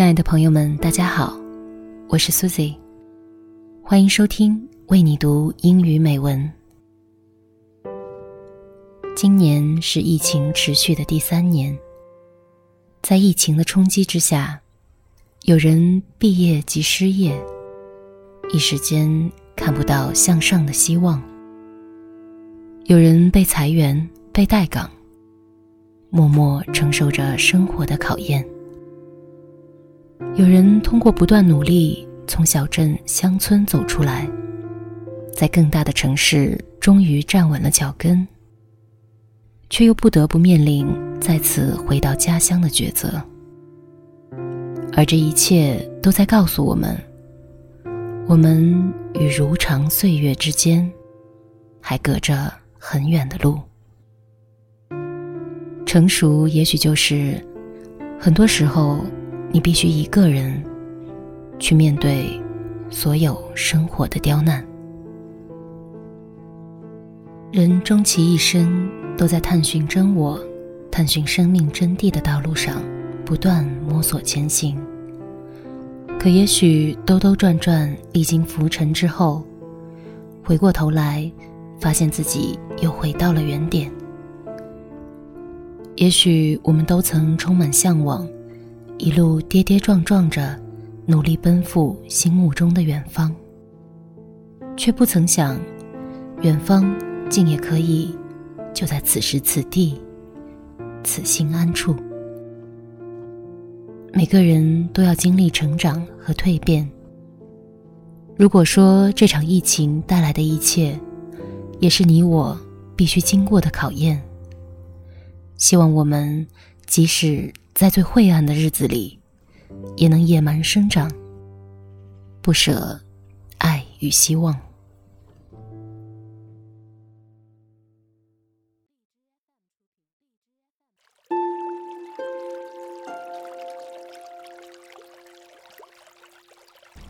亲爱的朋友们，大家好，我是 Susie，欢迎收听为你读英语美文。今年是疫情持续的第三年，在疫情的冲击之下，有人毕业即失业，一时间看不到向上的希望；有人被裁员、被待岗，默默承受着生活的考验。有人通过不断努力，从小镇乡村走出来，在更大的城市终于站稳了脚跟，却又不得不面临再次回到家乡的抉择。而这一切都在告诉我们：我们与如常岁月之间，还隔着很远的路。成熟，也许就是很多时候。你必须一个人去面对所有生活的刁难。人终其一生都在探寻真我、探寻生命真谛的道路上不断摸索前行。可也许兜兜转转、历经浮沉之后，回过头来发现自己又回到了原点。也许我们都曾充满向往。一路跌跌撞撞着，努力奔赴心目中的远方，却不曾想，远方竟也可以就在此时此地，此心安处。每个人都要经历成长和蜕变。如果说这场疫情带来的一切，也是你我必须经过的考验，希望我们即使。在最晦暗的日子里，也能野蛮生长，不舍爱与希望。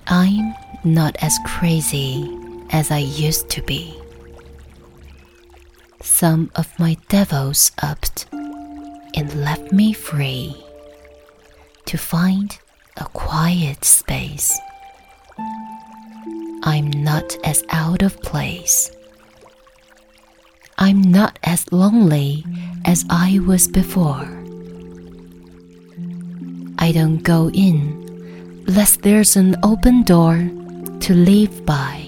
I'm not as crazy as I used to be. Some of my devils upped. it left me free to find a quiet space. I'm not as out of place. I'm not as lonely as I was before. I don't go in lest there's an open door to live by.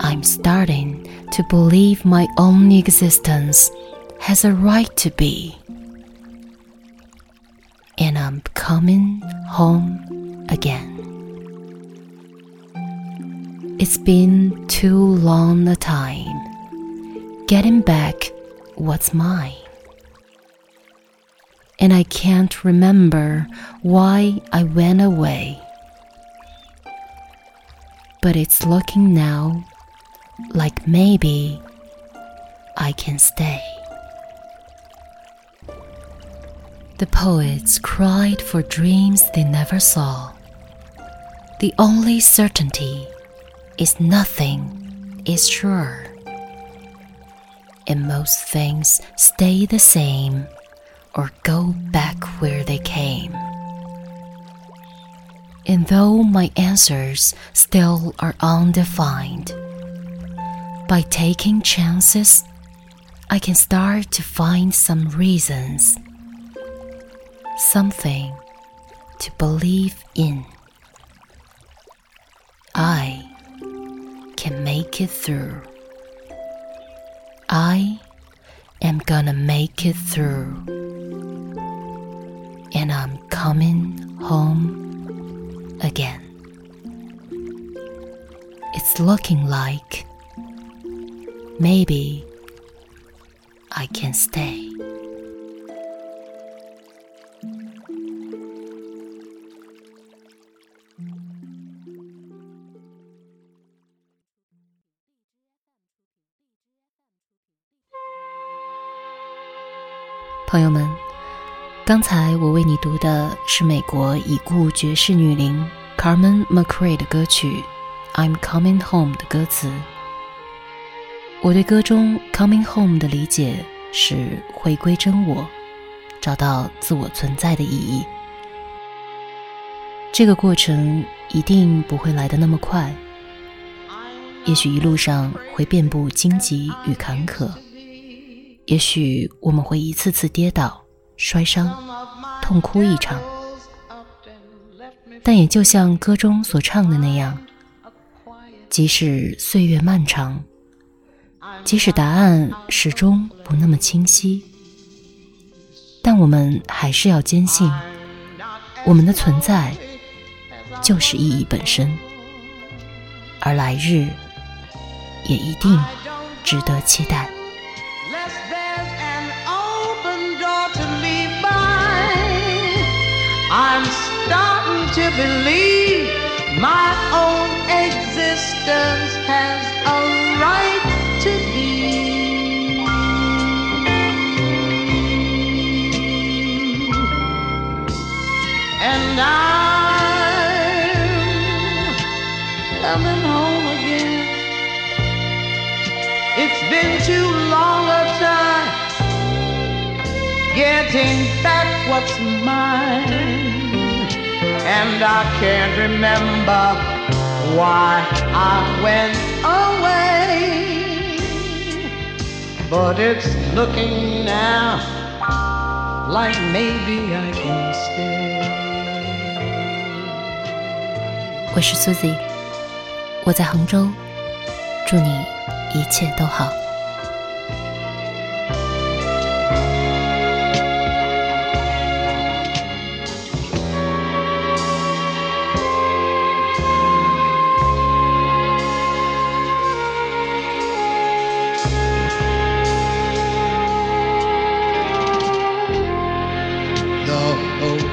I'm starting to believe my own existence has a right to be. And I'm coming home again. It's been too long a time getting back what's mine. And I can't remember why I went away. But it's looking now like maybe I can stay. The poets cried for dreams they never saw. The only certainty is nothing is sure. And most things stay the same or go back where they came. And though my answers still are undefined, by taking chances, I can start to find some reasons something to believe in. I can make it through. I am gonna make it through. And I'm coming home again. It's looking like maybe I can stay. 朋友们，刚才我为你读的是美国已故爵士女伶 Carmen McRae 的歌曲《I'm Coming Home》的歌词。我对歌中 “Coming Home” 的理解是回归真我，找到自我存在的意义。这个过程一定不会来得那么快，也许一路上会遍布荆棘与坎坷。也许我们会一次次跌倒、摔伤、痛哭一场，但也就像歌中所唱的那样，即使岁月漫长，即使答案始终不那么清晰，但我们还是要坚信，我们的存在就是意义本身，而来日也一定值得期待。I'm starting to believe my own existence has a right to be. And I'm coming home again. It's been too long a time getting back what's mine and I can't remember why I went away. But it's looking now like maybe I can stay. 我是 Susie，我在杭州，祝你一切都好。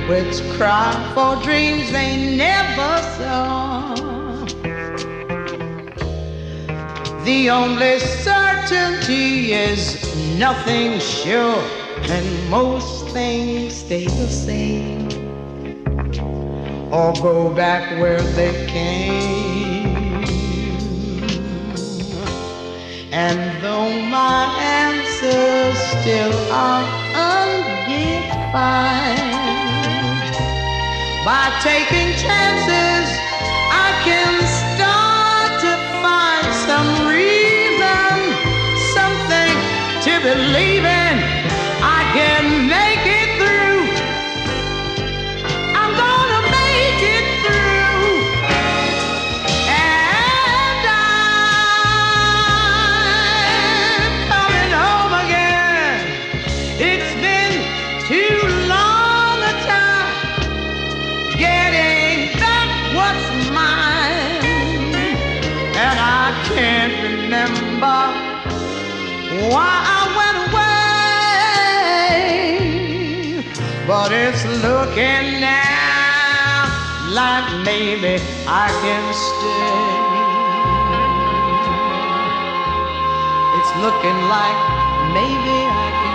which cry for dreams they never saw. The only certainty is nothing sure, and most things stay the same or go back where they came. And though my answers still are undefined by taking chances. I can start to find some reason, something to believe in. It's looking now like maybe I can stay. It's looking like maybe I can.